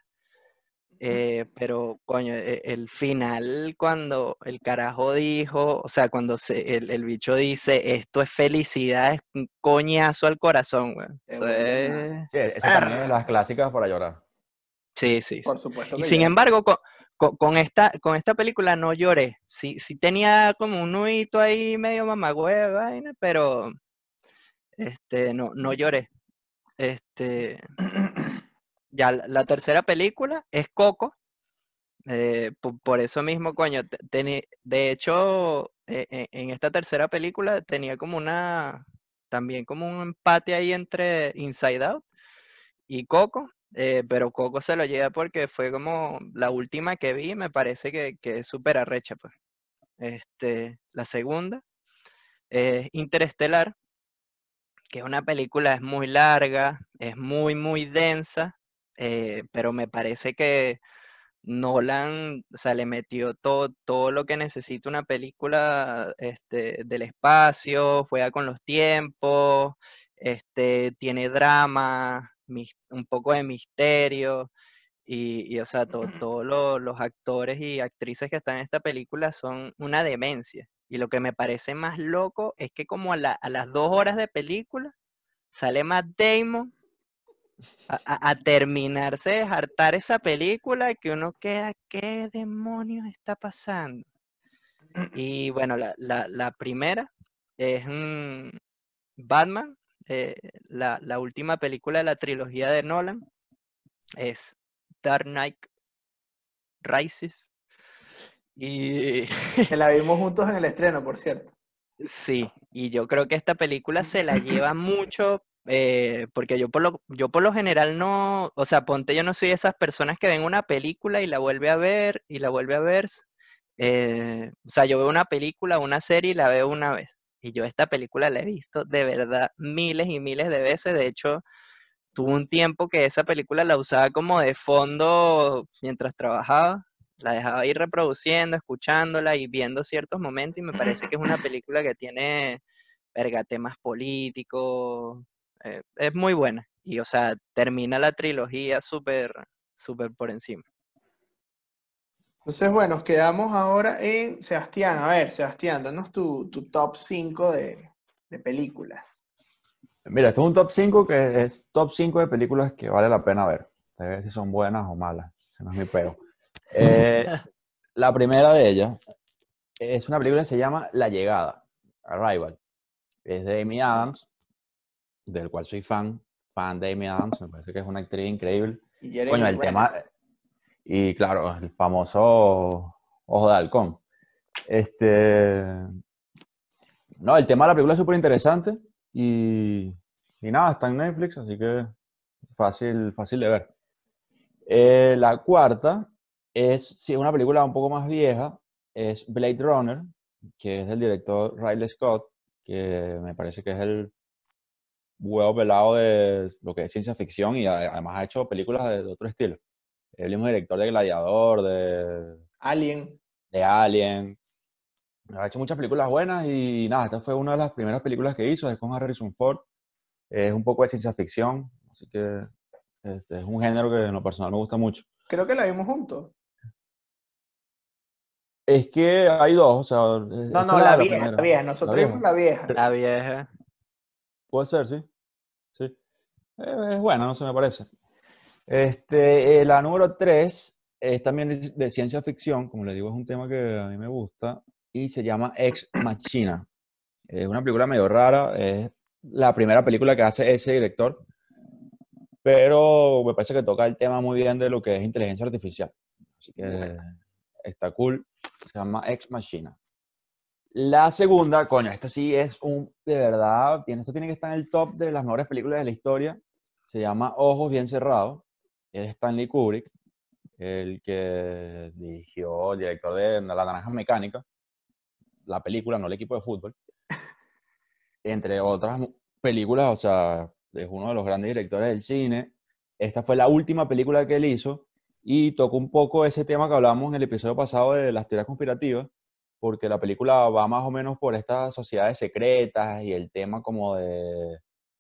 Eh, pero, coño, e- el final, cuando el carajo dijo, o sea, cuando se, el, el bicho dice, esto es felicidad, es un coñazo al corazón. Qué Eso es- sí, esa también es las clásicas para llorar. Sí, sí, sí. Por supuesto Y sin embargo, con, con- con esta, con esta película no lloré. Sí, sí tenía como un nudito ahí medio mamagüey, vaina, pero este, no, no lloré. Este, ya la, tercera película es Coco. eh, po- por, eso mismo, coño, te- teni- de hecho, eh, eh, en esta tercera película tenía como una, también como un empate ahí entre Inside Out y Coco, eh, pero Coco se lo lleva porque fue como la última que vi, me parece que, que es súper arrecha, pues. Este, la segunda es Interestelar, que es una película, es muy larga, es muy, muy densa, eh, pero me parece que Nolan, o sea, le metió todo, todo lo que necesita una película este, del espacio, juega con los tiempos, este, tiene drama, un poco de misterio. Y, o sea, todos los actores y actrices que están en esta película son una demencia. Y lo que me parece más loco es que como a, a las dos horas de película sale Matt Damon a, terminarse de hartar esa película que uno queda, ¿qué demonios está pasando? Y bueno, la, primera es Batman, eh, la, última película de la trilogía de Nolan, es Dark Knight Rises. Y que la vimos juntos en el estreno, por cierto. Sí, y yo creo que esta película se la lleva mucho eh, porque yo por, lo, yo por lo general no, o sea, ponte, yo no soy de esas personas que ven una película y la vuelve a ver y la vuelve a ver. Eh, o sea, yo veo una película, una serie y la veo una vez. Y yo esta película la he visto de verdad miles y miles de veces. De hecho, tuve un tiempo que esa película la usaba como de fondo mientras trabajaba. La dejaba ir reproduciendo, escuchándola y viendo ciertos momentos. Y me parece que es una película que tiene, verga, temas políticos, eh, es muy buena. Y, o sea, termina la trilogía súper, súper por encima. Entonces, bueno, quedamos ahora en Sebastián. A ver, Sebastián, danos tu, top 5 de, películas. Mira, esto es un top 5 que es top 5 de películas que vale la pena ver. ver si son buenas o malas. Ese no es mi peo. Eh, la primera de ellas es una película que se llama La Llegada, Arrival. Es de Amy Adams del cual soy fan, fan de Amy Adams, me parece que es una actriz increíble. Y bueno, el tema, y claro, el famoso Ojo de Halcón. Este, no, el tema de la película es súper interesante y, y, nada, está en Netflix, así que fácil, fácil de ver. Eh, la cuarta es, sí, una película un poco más vieja, es Blade Runner, que es del director Riley Scott, que me parece que es el huevo pelado de lo que es ciencia ficción y además ha hecho películas de, otro estilo. El mismo director de Gladiador, de Alien. De Alien. Ha hecho muchas películas buenas y nada, esta fue una de las primeras películas que hizo, es con Harrison Ford. Es un poco de ciencia ficción, así que este, es un género que en lo personal me gusta mucho. Creo que la vimos juntos. Es que hay dos, o sea... No, no, la, vieja, la, vieja, nosotros vimos la vieja. La vieja. Puede ser, sí. Sí. Eh, es buena, no se me parece. Este, eh, la número 3 es también de, ciencia ficción, como le digo, es un tema que a mí me gusta, y se llama Ex Machina. Es una película medio rara, es la primera película que hace ese director, pero me parece que toca el tema muy bien de lo que es inteligencia artificial. Así que está cool. Se llama Ex Machina. La segunda, coño, esta sí es un, de verdad, esto tiene que estar en el top de las mejores películas de la historia. Se llama Ojos Bien Cerrados. Es Stanley Kubrick, el que dirigió, el director de La Naranja Mecánica, la película, no el equipo de fútbol. Entre otras películas, o sea, es uno de los grandes directores del cine. Esta fue la última película que él hizo y tocó un poco ese tema que hablamos en el episodio pasado de las teorías conspirativas porque la película va más o menos por estas sociedades secretas y el tema como de...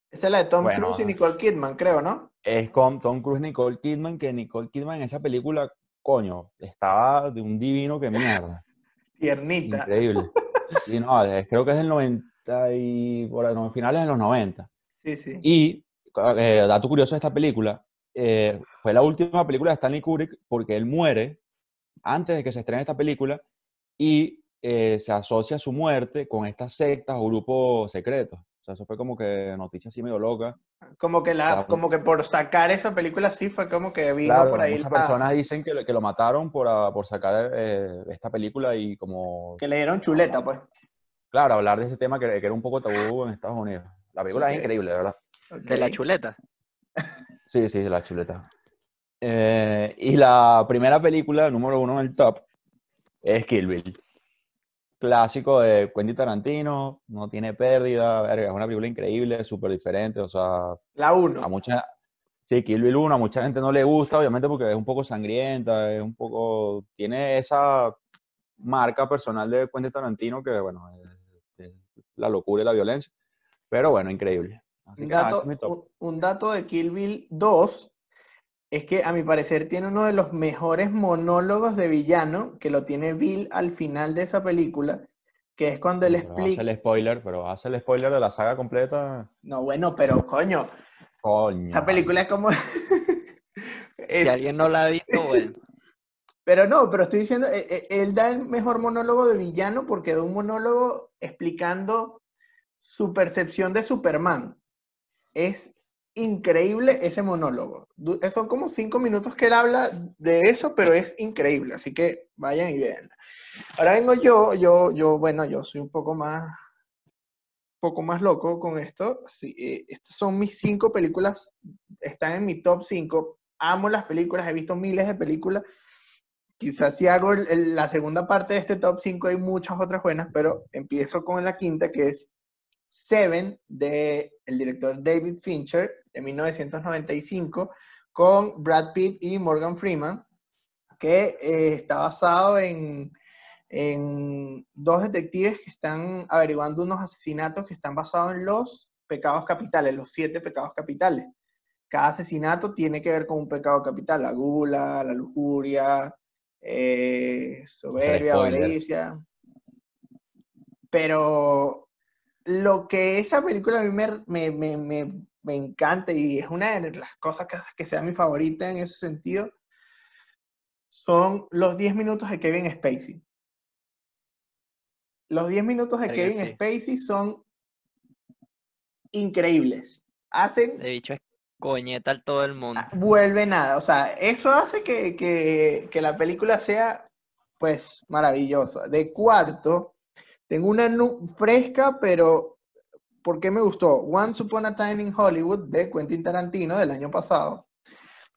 Esa es la de Tom Cruise y Nicole Kidman, creo, ¿no? Es con Tom Cruise y Nicole Kidman, que Nicole Kidman en esa película, coño, estaba de un divino que mierda. Tiernita. Increíble. Y no, creo que es del 90 y por los finales de los 90. Sí, sí. Y, eh, dato curioso de esta película, eh, fue la última película de Stanley Kubrick porque él muere antes de que se estrene esta película y eh, se asocia su muerte con estas sectas o grupos secretos. O sea, eso fue como que noticia así medio loca. Como que, la, como que por sacar esa película sí fue como que vino por ahí. Muchas personas dicen que, que, lo mataron por, ah, por sacar eh, esta película y como... Que le dieron chuleta, pues. Claro, hablar de ese tema que, que era un poco tabú en Estados Unidos. La película es increíble, de verdad. ¿De la chuleta? Sí, sí, de la chuleta. Eh, y la primera película, número uno en el top, es Kill Bill clásico de Quentin Tarantino, no tiene pérdida, es una película increíble, súper diferente, o sea... La 1. A mucha, Sí, Kill Bill 1 a mucha gente no le gusta, obviamente porque es un poco sangrienta, es un poco, tiene esa marca personal de Quentin Tarantino que, bueno, es, es la locura y la violencia. Pero bueno, increíble. Así Un que, nada, dato, un dato de Kill Bill 2 es que a mi parecer tiene uno de los mejores monólogos de villano, que lo tiene Bill al final de esa película, que es cuando él Pero hace explica... el spoiler, pero hace el spoiler de la saga completa. No, bueno, pero coño, Coño. esa película es como... Si alguien no la ha visto, bueno. Pero no, pero estoy diciendo, eh, eh, él da el mejor monólogo de villano porque da un monólogo explicando su percepción de Superman. Es increíble ese monólogo. Eh, Son como cinco minutos que él habla de eso, pero es increíble. Así que vayan y vean. Ahora vengo yo, yo, yo, bueno, yo soy un poco más, poco más loco con esto. Sí, eh, estas son mis cinco películas, están en mi top cinco. Amo las películas, he visto miles de películas. Quizás si hago el- el- la segunda parte de este top 5 hay muchas otras buenas, pero empiezo con la quinta que es Seven de el director David Fincher de 1995 con Brad Pitt y Morgan Freeman que eh, está basado en, en dos detectives que están averiguando unos asesinatos que están basados en los pecados capitales, los siete pecados capitales. Cada asesinato tiene que ver con un pecado capital, la gula, la lujuria, eh, soberbia, avaricia. Pero lo que esa película a mí me, me, me- me- encanta y es una de las cosas que sea mi favorita en ese sentido, son los 10 minutos de Kevin Spacey. Los 10 minutos de Kevin sí. Spacey son increíbles. Hacen De dicho es coñeta a todo el mundo. Ah, vuelve nada. O sea, eso hace que, que- que la película sea, pues, maravillosa. De cuarto, tengo una fresca, pero ¿por qué me gustó? Once Upon a Time in Hollywood de Quentin Tarantino del año pasado.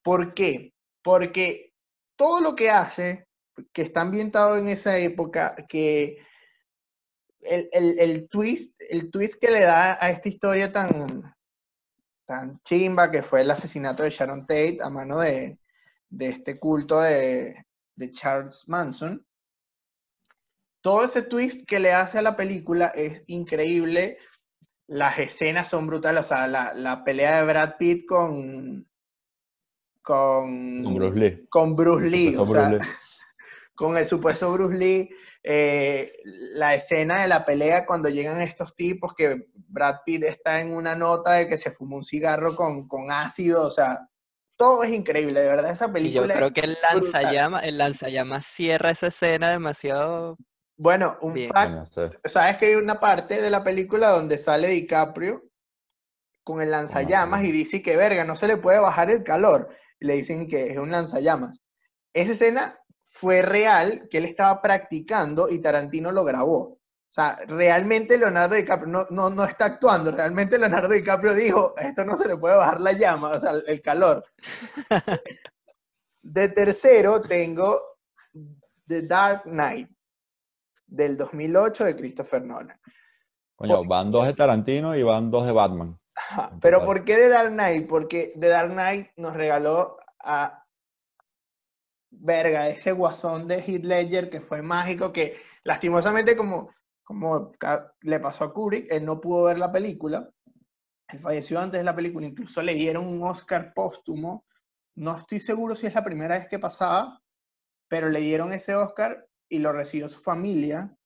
¿Por qué? Porque todo lo que hace, que está ambientado en esa época, que el, el- el twist, el twist que le da a esta historia tan, tan chimba que fue el asesinato de Sharon Tate a mano de, de este culto de, de Charles Manson. Todo ese twist que le hace a la película es increíble. Las escenas son brutales. O sea, la, la pelea de Brad Pitt con. Con, Con Bruce Lee. con Bruce Lee, o sea, Lee. con el supuesto Bruce Lee, eh, la escena de la pelea cuando llegan estos tipos que Brad Pitt está en una nota de que se fumó un cigarro con, con ácido, o sea, todo es increíble, de verdad esa Y yo película. creo es que el lanzallamas, el lanzallamas cierra esa escena demasiado. Bueno, un Bien. fact, sí. sabes que hay una parte de la película donde sale DiCaprio con el lanzallamas y dice que verga, no se le puede bajar el calor. Y le dicen que es un lanzallamas. Esa escena fue real, que él estaba practicando y Tarantino lo grabó. O sea, realmente Leonardo DiCaprio no, no, no está actuando, realmente Leonardo DiCaprio dijo, esto no se le puede bajar la llama, o sea, el- el calor. De tercero tengo The Dark Knight del 2008 de Christopher Nolan. Coño, van dos de Tarantino y van dos de Batman. Ajá, Pero. ¿por qué The Dark Knight? Porque The Dark Knight nos regaló a verga, ese guasón de Heath Ledger que fue mágico, que lastimosamente como, como le pasó a Kubrick, él no pudo ver la película. Él falleció antes de la película, incluso le dieron un Oscar póstumo. No estoy seguro si es la primera vez que pasaba, pero le dieron ese Oscar y lo recibió su familia.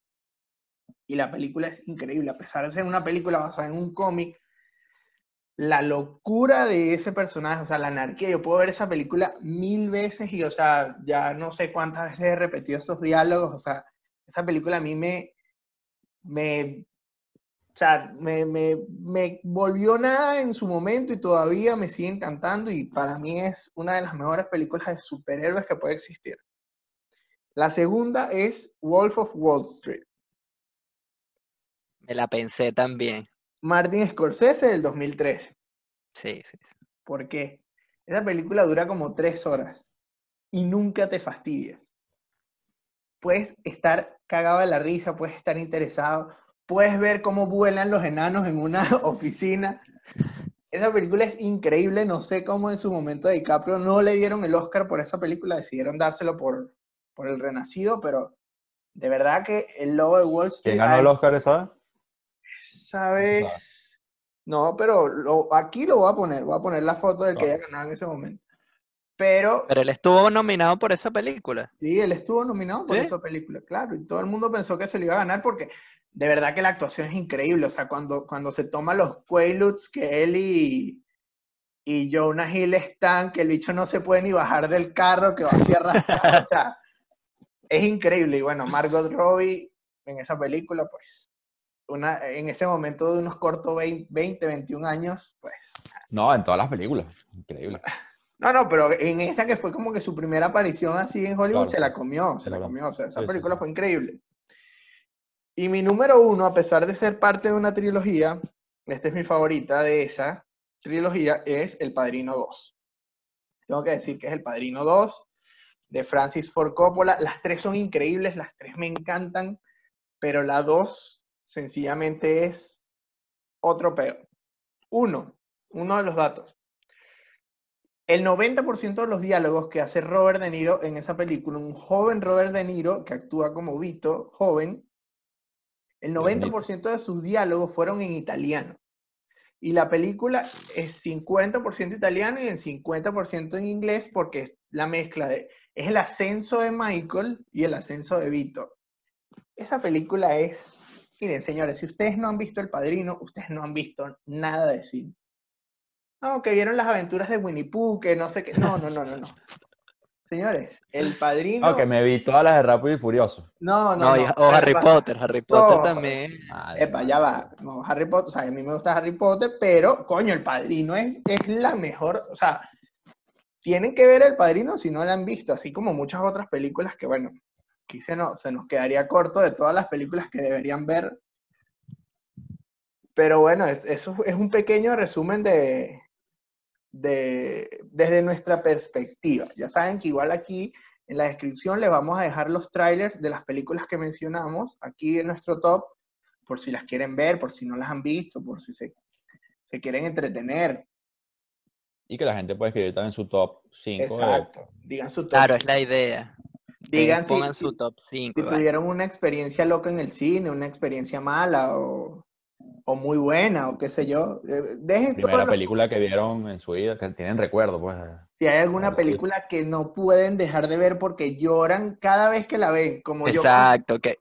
Y la película es increíble, a pesar de ser una película basada en un cómic, la locura de ese personaje, o sea, la anarquía. Yo puedo ver esa película mil veces y, o sea, ya no sé cuántas veces he repetido esos diálogos. O sea, esa película a mí me, me, o sea, me, me, me volvió nada en su momento y todavía me sigue encantando y para mí es una de las mejores películas de superhéroes que puede existir. La segunda es Wolf of Wall Street. Me la pensé también. Martin Scorsese del 2013. Sí, sí. sí. ¿Por qué? Esa película dura como tres horas y nunca te fastidias. Puedes estar cagado de la risa, puedes estar interesado, puedes ver cómo vuelan los enanos en una oficina. esa película es increíble, no sé cómo en su momento de DiCaprio no le dieron el Oscar por esa película, decidieron dárselo por, por El Renacido, pero de verdad que El Lobo de Wall Street... ¿Quién ganó el Oscar esa? ¿Sabes? No, pero lo- aquí lo voy a poner, voy a poner la foto del que haya ganado en ese momento. Pero, Pero él estuvo nominado por esa película. sí, él estuvo nominado por ¿Sí? esa película, claro, y todo el mundo pensó que se lo iba a ganar porque de verdad que la actuación es increíble, o sea, cuando, cuando se toma los Quaaludes que él y, y Jonah Hill están, que el bicho no se puede ni bajar del carro, que va así arrastrado, o sea, es increíble, y bueno, Margot Robbie en esa película, pues, una, en ese momento de unos cortos 20, 20, 21 años, pues, No, en todas las películas. Increíble. No, no, pero en esa que fue como que su primera aparición así en Hollywood, Claro, se la comió, se la comió. O sea, esa sí, película sí. fue increíble. Y mi número uno, a pesar de ser parte de una trilogía, esta es mi favorita de esa trilogía, es El Padrino 2. Tengo que decir que es El Padrino 2 de Francis Ford Coppola. Las tres son increíbles, las tres me encantan, pero la 2 sencillamente es otro peo. Uno, uno de los datos. El 90% de los diálogos que hace Robert De Niro en esa película, un joven Robert De Niro que actúa como Vito, joven, el Dios mío. 90% de sus diálogos fueron en italiano. Y la película es 50% italiano y en 50% en inglés porque es la mezcla de, es el ascenso de Michael y el ascenso de Vito. Esa película es, miren señores, si ustedes no han visto El Padrino, ustedes no han visto nada de cine. No, que vieron las aventuras de Winnie Pooh, que no sé qué. No, no, no, no, no. Señores, El Padrino. No, que me vi todas las de Rápido y Furioso. No, no, No, no. o Harry Potter, Harry Potter so- también. Madre Epa, ya va. No, Harry Potter, o sea, a mí me gusta Harry Potter, pero, coño, El Padrino es, es la mejor, o sea, tienen que ver El Padrino si no la han visto, así como muchas otras películas que, bueno, se nos, se nos quedaría corto de todas las películas que deberían ver. Pero bueno, es- eso es un pequeño resumen de, de, desde nuestra perspectiva. Ya saben que igual aquí en la descripción les vamos a dejar los trailers de las películas que mencionamos aquí en nuestro top, por si las quieren ver, por si no las han visto, por si se, se quieren entretener. Y que la gente puede escribir también su top 5. Exacto. Digan su top. Claro, es la idea. Digan si- pongan si- su top 5. si tuvieron una experiencia loca en el cine, una experiencia mala o, o muy buena o qué sé yo. eh, Dejen Primera los- película que vieron en su vida, que tienen recuerdo, pues. si hay alguna película que no pueden dejar de ver porque lloran cada vez que la ven, como yo. Exacto, que...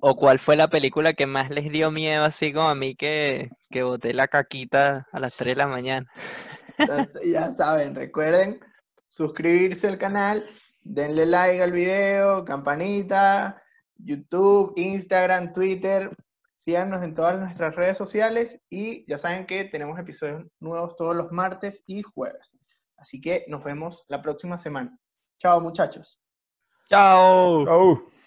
O, cuál fue la película que más les dio miedo, así como a mí que, que boté la caquita a las 3 de la mañana. Entonces, ya saben, recuerden suscribirse al canal, denle like al video, campanita, YouTube, Instagram, Twitter. Síganos en todas nuestras redes sociales y ya saben que tenemos episodios nuevos todos los martes y jueves. Así que nos vemos la próxima semana. Chao muchachos. ¡Chao! ¡Chau!